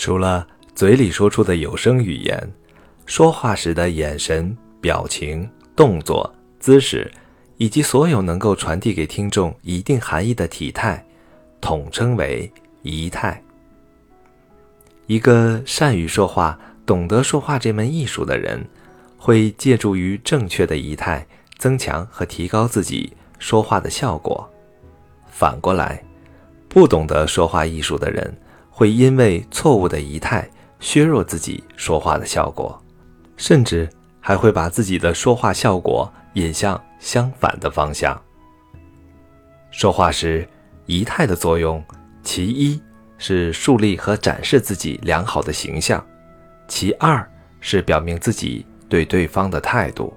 除了嘴里说出的有声语言，说话时的眼神、表情、动作、姿势，以及所有能够传递给听众一定含义的体态，统称为仪态。一个善于说话、懂得说话这门艺术的人，会借助于正确的仪态，增强和提高自己说话的效果。反过来，不懂得说话艺术的人，会因为错误的仪态削弱自己说话的效果，甚至还会把自己的说话效果引向相反的方向。说话时，仪态的作用，其一。是树立和展示自己良好的形象，其二是表明自己对对方的态度。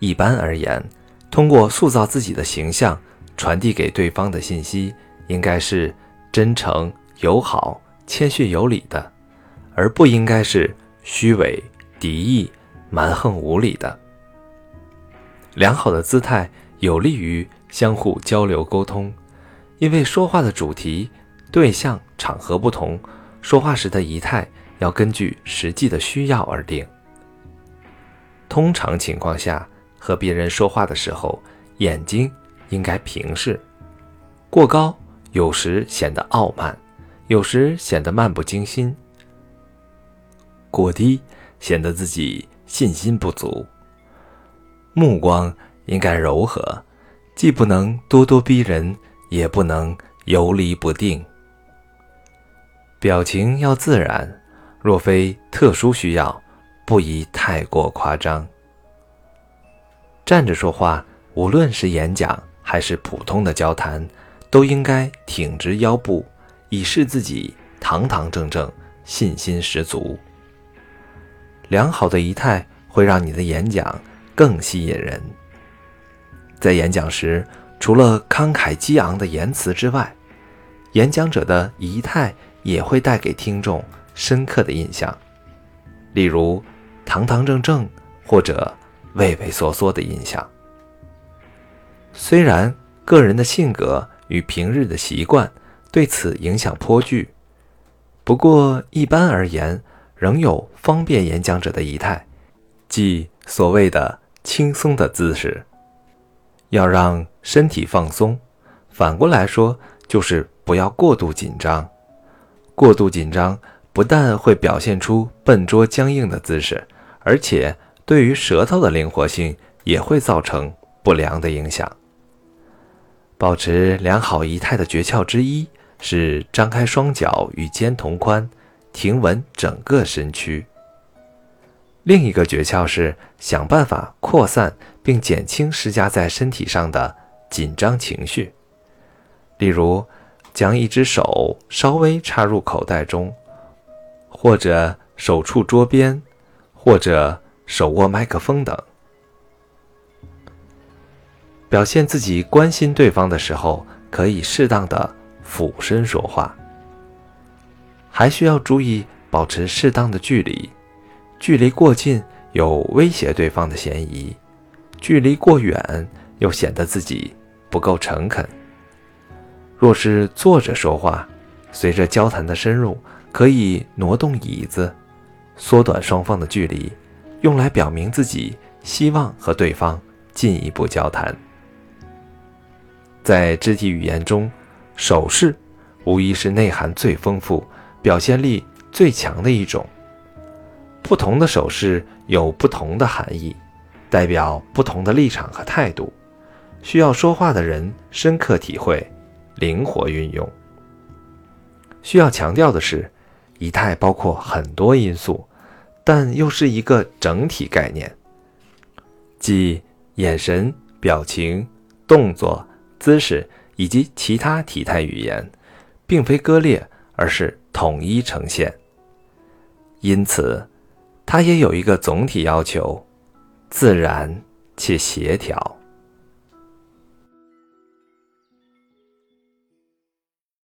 一般而言，通过塑造自己的形象，传递给对方的信息应该是真诚、友好、谦逊有礼的，而不应该是虚伪、敌意、蛮横无理的。良好的姿态有利于相互交流沟通，因为说话的主题。对象、场合不同，说话时的仪态要根据实际的需要而定。通常情况下，和别人说话的时候，眼睛应该平视。过高有时显得傲慢，有时显得漫不经心；过低显得自己信心不足。目光应该柔和，既不能咄咄逼人，也不能游离不定。表情要自然，若非特殊需要，不宜太过夸张。站着说话，无论是演讲还是普通的交谈，都应该挺直腰部，以示自己堂堂正正、信心十足。良好的仪态会让你的演讲更吸引人。在演讲时，除了慷慨激昂的言辞之外，演讲者的仪态。也会带给听众深刻的印象，例如堂堂正正或者畏畏缩缩的印象。虽然个人的性格与平日的习惯对此影响颇巨，不过一般而言，仍有方便演讲者的仪态，即所谓的轻松的姿势。要让身体放松，反过来说就是不要过度紧张。过度紧张不但会表现出笨拙僵硬的姿势，而且对于舌头的灵活性也会造成不良的影响。保持良好仪态的诀窍之一是张开双脚与肩同宽，停稳整个身躯。另一个诀窍是想办法扩散并减轻施加在身体上的紧张情绪，例如。将一只手稍微插入口袋中，或者手触桌边，或者手握麦克风等，表现自己关心对方的时候，可以适当的俯身说话。还需要注意保持适当的距离，距离过近有威胁对方的嫌疑，距离过远又显得自己不够诚恳。若是坐着说话，随着交谈的深入，可以挪动椅子，缩短双方的距离，用来表明自己希望和对方进一步交谈。在肢体语言中，手势无疑是内涵最丰富、表现力最强的一种。不同的手势有不同的含义，代表不同的立场和态度，需要说话的人深刻体会。灵活运用。需要强调的是，仪态包括很多因素，但又是一个整体概念，即眼神、表情、动作、姿势以及其他体态语言，并非割裂，而是统一呈现。因此，它也有一个总体要求：自然且协调。